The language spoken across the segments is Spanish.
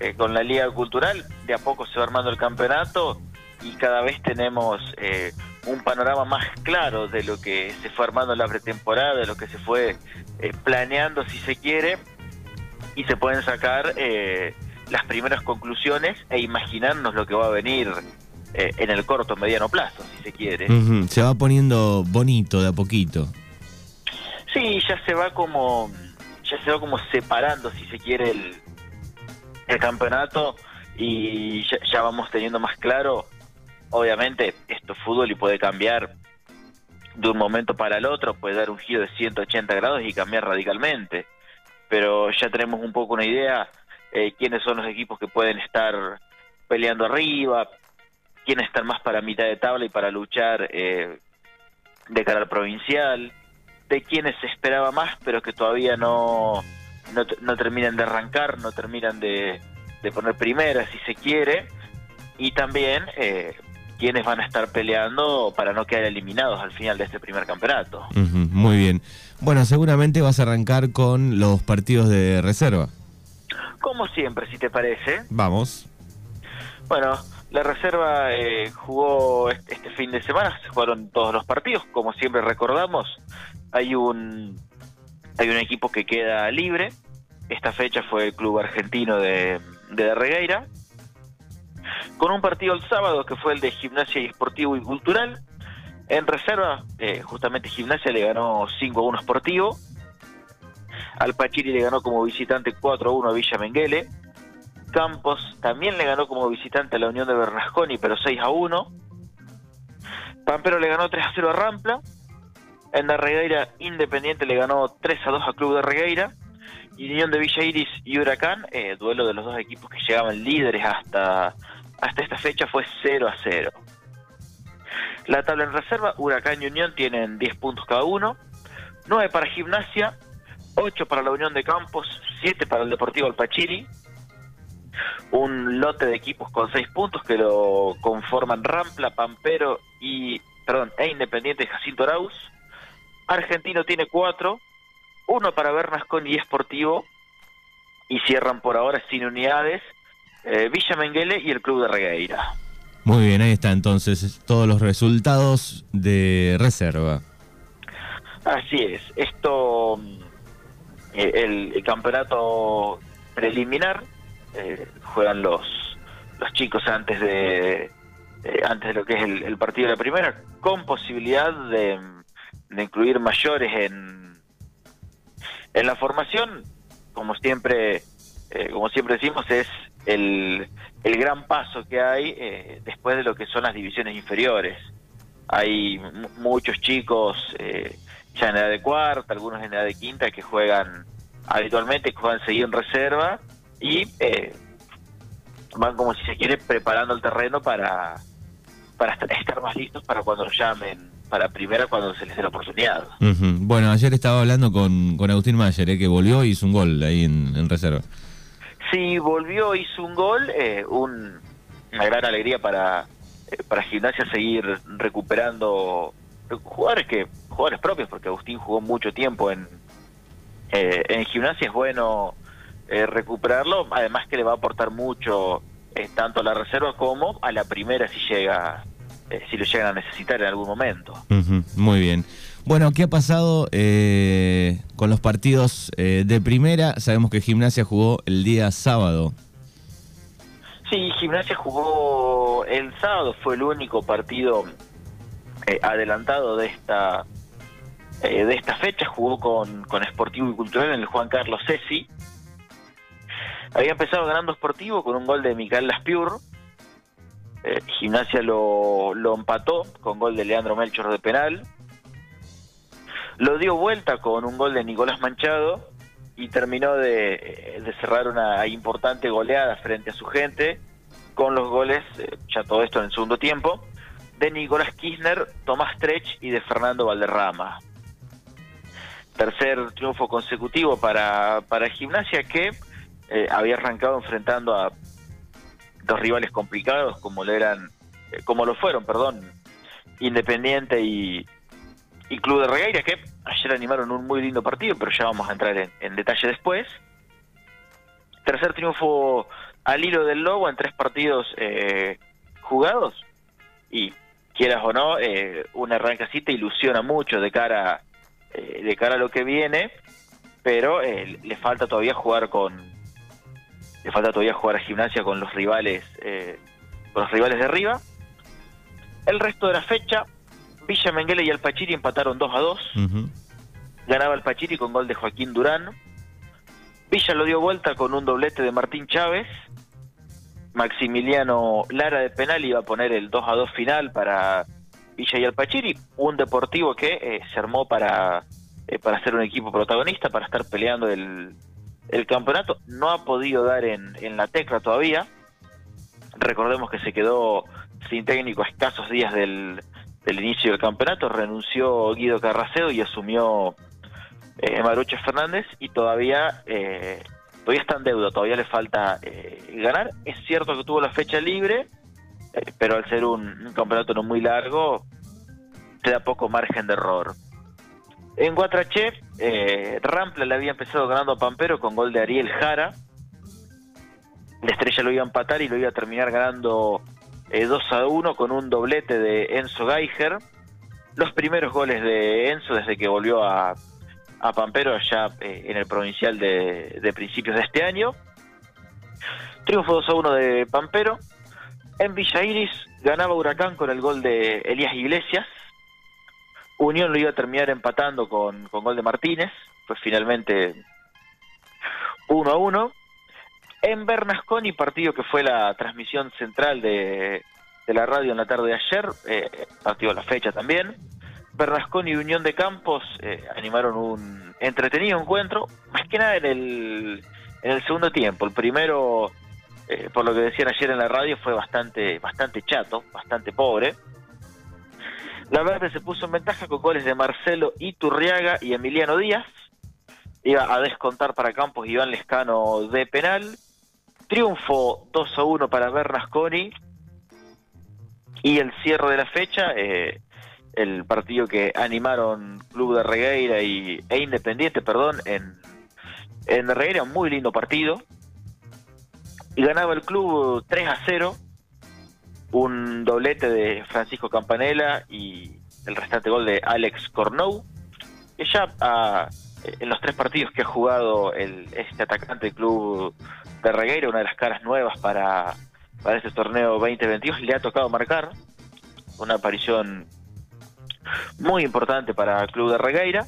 eh, con la Liga Cultural, de a poco se va armando el campeonato y cada vez tenemos eh, un panorama más claro de lo que se fue armando en la pretemporada, de lo que se fue eh, planeando, si se quiere, y se pueden sacar las primeras conclusiones e imaginarnos lo que va a venir en el corto mediano plazo, si se quiere. Se va poniendo bonito de a poquito. Sí, ya se va como ya se va como separando, si se quiere, el, el campeonato y ya, vamos teniendo más claro, obviamente esto es fútbol y puede cambiar de un momento para el otro, puede dar un giro de 180 grados y cambiar radicalmente, pero ya tenemos un poco una idea eh, quiénes son los equipos que pueden estar peleando arriba, quiénes están más para mitad de tabla y para luchar eh, de cara al provincial, de quiénes se esperaba más pero que todavía no no, terminan de arrancar, no terminan de, poner primera, si se quiere, y también eh, quienes van a estar peleando para no quedar eliminados al final de este primer campeonato. muy bien. Bueno, seguramente vas a arrancar con los partidos de reserva. Como siempre, si te parece. Vamos. Bueno, la reserva eh, jugó este fin de semana, se jugaron todos los partidos, como siempre recordamos, hay un hay un equipo que queda libre. Esta fecha fue el club argentino de, de Regueira. Con un partido el sábado que fue el de Gimnasia y Esportivo y Cultural. En reserva, eh, justamente Gimnasia le ganó 5 a 1 Esportivo. Al Pachiri le ganó como visitante 4 a 1 a Villa Menguele. Campos también le ganó como visitante a la Unión de Bernasconi, pero 6 a 1. Pampero le ganó 3 a 0 a Rampla. En la Regueira, Independiente le ganó 3 a 2 al Club de Regueira. Y Unión de Villa Iris y Huracán, eh, duelo de los dos equipos que llegaban líderes hasta, hasta esta fecha, fue 0 a 0. La tabla en reserva, Huracán y Unión tienen 10 puntos cada uno. 9 para Gimnasia, 8 para la Unión de Campos, 7 para el Deportivo Alpachiri. Un lote de equipos con 6 puntos que lo conforman Rampla, Pampero y perdón, e Independiente Jacinto Arauz. Argentino tiene cuatro, uno para Bernascon y Esportivo, y cierran por ahora sin unidades eh, Villa Menguele y el Club de Regueira. Muy bien, ahí está entonces todos los resultados de reserva. Así es, esto, eh, el, campeonato preliminar, eh, juegan los, los chicos antes de, antes de lo que es el partido de la primera, con posibilidad de de incluir mayores en, en la formación, como siempre, eh, como siempre decimos, es el, el gran paso que hay eh, después de lo que son las divisiones inferiores. Hay muchos chicos eh, ya en edad de cuarta, algunos en edad de quinta que juegan habitualmente, que juegan seguir en reserva y van como si se quiere preparando el terreno para, para estar más listos para cuando los llamen para primera cuando se les dé la oportunidad. Bueno, ayer estaba hablando con, con Agustín Mayer, eh, que volvió y hizo un gol ahí en, reserva. Sí, volvió, hizo un gol, eh, un, una gran alegría para, eh, para Gimnasia seguir recuperando jugadores que jugadores propios, porque Agustín jugó mucho tiempo en, en Gimnasia, es bueno recuperarlo, además que le va a aportar mucho tanto a la reserva como a la primera si llega eh, si lo llegan a necesitar en algún momento. muy bien. Bueno, ¿qué ha pasado eh, con los partidos eh, de primera? Sabemos que Gimnasia jugó el día sábado. Sí, Gimnasia jugó el sábado, fue el único partido adelantado de esta de esta fecha, jugó con, con Sportivo y Cultural en el Juan Carlos Cesi. Había empezado ganando Sportivo con un gol de Miguel Laspiur, eh, Gimnasia lo, empató con gol de Leandro Melchor de penal. Lo dio vuelta con un gol de Nicolás Manchado y terminó de, cerrar una importante goleada frente a su gente con los goles, eh, ya todo esto en el segundo tiempo, de Nicolás Kirchner, Tomás Trech y de Fernando Valderrama. Tercer triunfo consecutivo para, para Gimnasia que eh, había arrancado enfrentando a dos rivales complicados como lo eran, eh, como lo fueron, perdón, Independiente y, Club de Regueira, que ayer animaron un muy lindo partido, pero ya vamos a entrar en, detalle después. tercer triunfo al hilo del Lobo en tres partidos eh, jugados y quieras o no, eh, un arranque así te ilusiona mucho de cara, eh, de cara a lo que viene, pero eh, le falta todavía jugar con, le falta todavía jugar a gimnasia con los rivales, eh, con los rivales de arriba. El resto de la fecha, Villa Menguele y Alpachiri empataron 2 a 2. Ujú. Ganaba Alpachiri con gol de Joaquín Durán. Villa lo dio vuelta con un doblete de Martín Chávez. Maximiliano Lara de penal iba a poner el 2 a 2 final para Villa y Alpachiri. Un deportivo que eh, se armó para, eh, para ser un equipo protagonista, para estar peleando el, el campeonato. No ha podido dar en, en la tecla todavía. Recordemos que se quedó sin técnico a escasos días del, del inicio del campeonato. Renunció Guido Carracedo y asumió eh, Marucho Fernández y todavía eh, todavía está en deuda, todavía le falta eh, ganar. Es cierto que tuvo la fecha libre, eh, pero al ser un, un campeonato no muy largo, te da poco margen de error. En Guatraché, eh, Rampla le había empezado ganando a Pampero con gol de Ariel Jara. La estrella lo iba a empatar y lo iba a terminar ganando eh, 2 a 1 con un doblete de Enzo Geiger. Los primeros goles de Enzo desde que volvió a, a Pampero allá eh, en el provincial de, de principios de este año. Triunfo 2 a 1 de Pampero. En Villa Iris ganaba Huracán con el gol de Elías Iglesias. Unión lo iba a terminar empatando con, gol de Martínez. Fue finalmente 1 a 1. En Bernasconi, partido que fue la transmisión central de, de la radio en la tarde de ayer, eh, partido a la fecha también. Bernasconi y Unión de Campos eh, animaron un entretenido encuentro, más que nada en el, en el segundo tiempo. El primero, eh, por lo que decían ayer en la radio, fue bastante, bastante chato, bastante pobre. La Verde se puso en ventaja con goles de Marcelo Iturriaga y Emiliano Díaz. Iba a descontar para Campos Iván Lescano de penal. Triunfo 2 a 1 para Bernasconi. Y el cierre de la fecha, eh, el partido que animaron Club de Regueira y, e Independiente, perdón, en, en Regueira, un muy lindo partido. Y ganaba el club 3 a 0 un doblete de Francisco Campanella y el restante gol de Alex Cornou. Que ya ah, en los tres partidos que ha jugado el, este atacante del club de Regueira, una de las caras nuevas para, para este torneo 2022, le ha tocado marcar una aparición muy importante para el club de Regueira.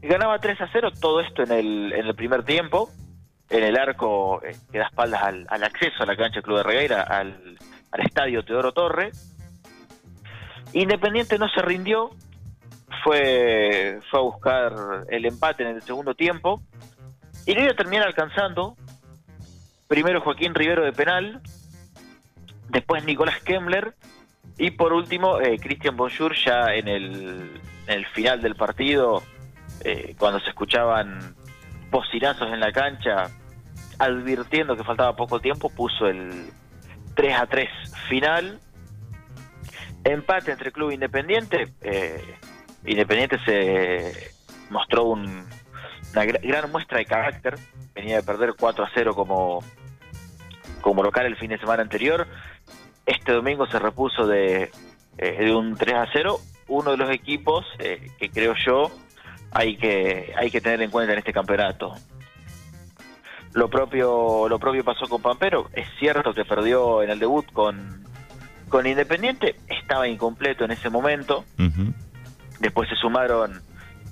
Ganaba 3 a 0, todo esto en el, en el primer tiempo, en el arco eh, que da espaldas al, al acceso a la cancha del club de Regueira, al, al estadio Teodoro Torre. Independiente no se rindió, fue, fue a buscar el empate en el segundo tiempo y lo iba a terminar alcanzando. Primero Joaquín Rivero de penal, después Nicolás Kemmler y por último eh, Cristian Bonjour ya en el, en el final del partido, eh, cuando se escuchaban bocinazos en la cancha, advirtiendo que faltaba poco tiempo, puso el 3 a 3 final. Empate entre Club Independiente. Eh, Independiente se mostró un- una gra- gran muestra de carácter. Venía de perder 4 a 0 como, como local el fin de semana anterior. Este domingo se repuso de, eh, de un 3 a 0. Uno de los equipos eh, que creo yo hay que, hay que tener en cuenta en este campeonato. Lo propio, lo propio pasó con Pampero. Es cierto que perdió en el debut con, con Independiente. Estaba incompleto en ese momento. Después se sumaron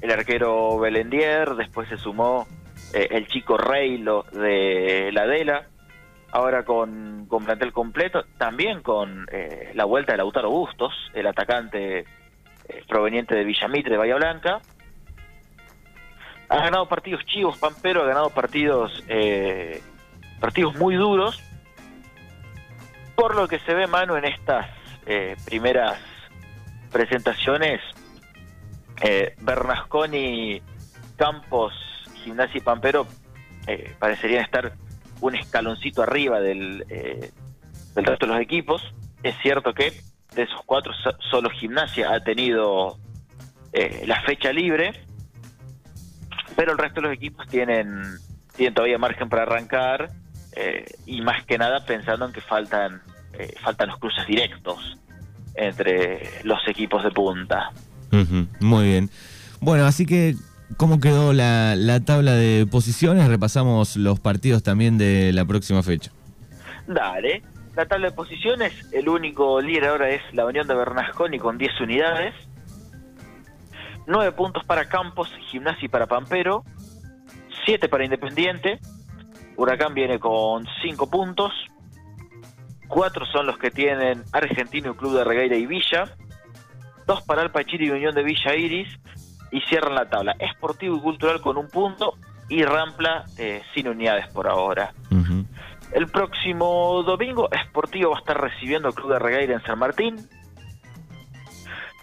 el arquero Belendier. Después se sumó eh, el chico Reilo de la Adela. Ahora con, con plantel completo. También con eh, la vuelta de Lautaro Bustos, el atacante eh, proveniente de Villamitre, Bahía Blanca. Ha ganado partidos chivos, Pampero ha ganado partidos eh, partidos muy duros. Por lo que se ve, mano, en estas eh, primeras presentaciones, eh, Bernasconi, Campos, Gimnasia y Pampero eh, parecerían estar un escaloncito arriba del, eh, del resto de los equipos. Es cierto que de esos cuatro so- solo Gimnasia ha tenido eh, la fecha libre, pero el resto de los equipos tienen tienen todavía margen para arrancar eh, y más que nada pensando en que faltan, eh, faltan los cruces directos entre los equipos de punta. muy bien. Bueno, así que, ¿cómo quedó la, la tabla de posiciones? Repasamos los partidos también de la próxima fecha. Dale. La tabla de posiciones, el único líder ahora es la Unión de Bernasconi con 10 unidades. 9 puntos para Campos, Gimnasia y para Pampero. 7 para Independiente. Huracán viene con 5 puntos. 4 son los que tienen Argentino, Club de Regueira y Villa. 2 para Alpachiri y Unión de Villa Iris. Y cierran la tabla. Esportivo y Cultural con un punto. Y Rampla eh, sin unidades por ahora. El próximo domingo, Sportivo va a estar recibiendo al Club de Regueira en San Martín.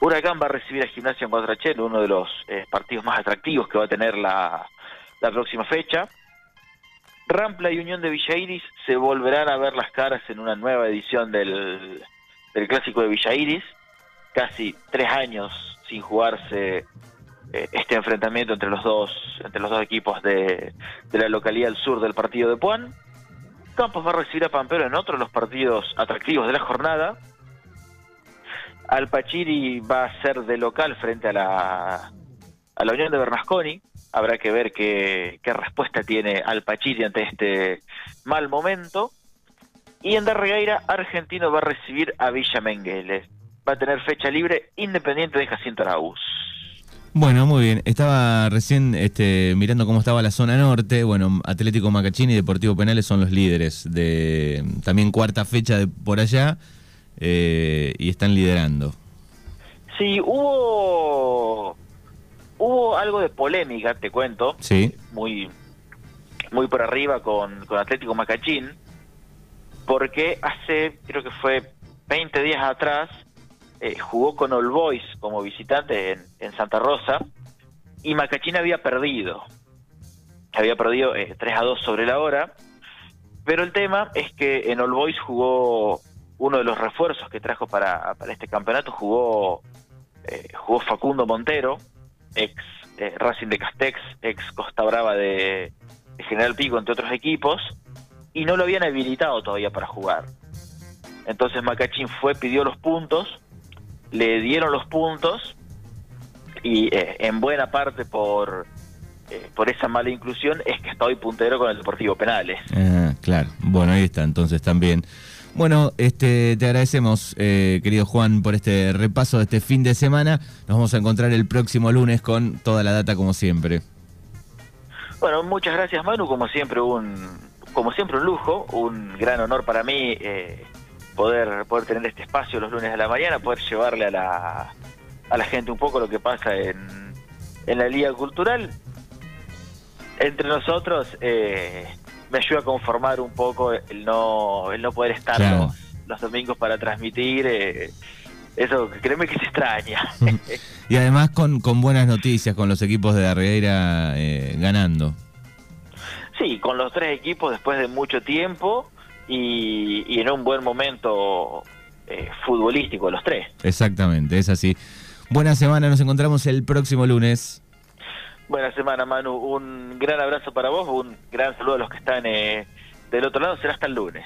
Huracán va a recibir a Gimnasia en Guadrachel, uno de los eh, partidos más atractivos que va a tener la, la próxima fecha. Rampla y Unión de Villairis se volverán a ver las caras en una nueva edición del, del Clásico de Villairis. Casi tres años sin jugarse eh, este enfrentamiento entre los dos, entre los dos equipos de, de la localidad al sur del partido de Puan. Campos va a recibir a Pampero en otro de los partidos atractivos de la jornada. Alpachiri va a ser de local frente a la, a la Unión de Bernasconi. Habrá que ver qué, respuesta tiene Alpachiri ante este mal momento. Y en Darregueira, Argentino va a recibir a Villa Menguele. Va a tener fecha libre independiente de Jacinto Araúz. Bueno, muy bien. Estaba recién este, mirando cómo estaba la zona norte. Bueno, Atlético Macachini y Deportivo Penales son los líderes de también cuarta fecha de por allá eh, y están liderando. Sí, hubo hubo algo de polémica, te cuento. Sí. Muy muy por arriba con, con Atlético Macachín, porque hace, creo que fue 20 días atrás, eh, jugó con All Boys como visitante en, Santa Rosa y Macachín había perdido. Había perdido eh, 3 a 2 sobre la hora. Pero el tema es que en All Boys jugó uno de los refuerzos que trajo para, este campeonato, jugó, eh, jugó Facundo Montero, ex eh, Racing de Castex, ex Costa Brava de, General Pico, entre otros equipos, y no lo habían habilitado todavía para jugar. Entonces Macachín fue, pidió los puntos le dieron los puntos y eh, en buena parte por eh, por esa mala inclusión es que estoy puntero con el Deportivo Penales. Ah, claro. Bueno, ahí está, entonces también. Bueno, este, te agradecemos, eh, querido Juan, por este repaso de este fin de semana. Nos vamos a encontrar el próximo lunes con toda la data como siempre. Bueno, muchas gracias Manu, como siempre un, como siempre un lujo, un gran honor para mí poder, poder tener este espacio los lunes de la mañana, poder llevarle a la, a la gente un poco lo que pasa en, en la Liga Cultural. Entre nosotros eh, me ayuda a conformar un poco el no, el no poder estar los, domingos para transmitir. Eh, eso, créeme que se extraña. y además con, con buenas noticias, con los equipos de Darreira eh, ganando. Sí, con los tres equipos después de mucho tiempo y, en un buen momento eh, futbolístico los tres. Exactamente, es así. Buena semana, nos encontramos el próximo lunes. Buena semana, Manu. Un gran abrazo para vos, un gran saludo a los que están eh, del otro lado. Será hasta el lunes.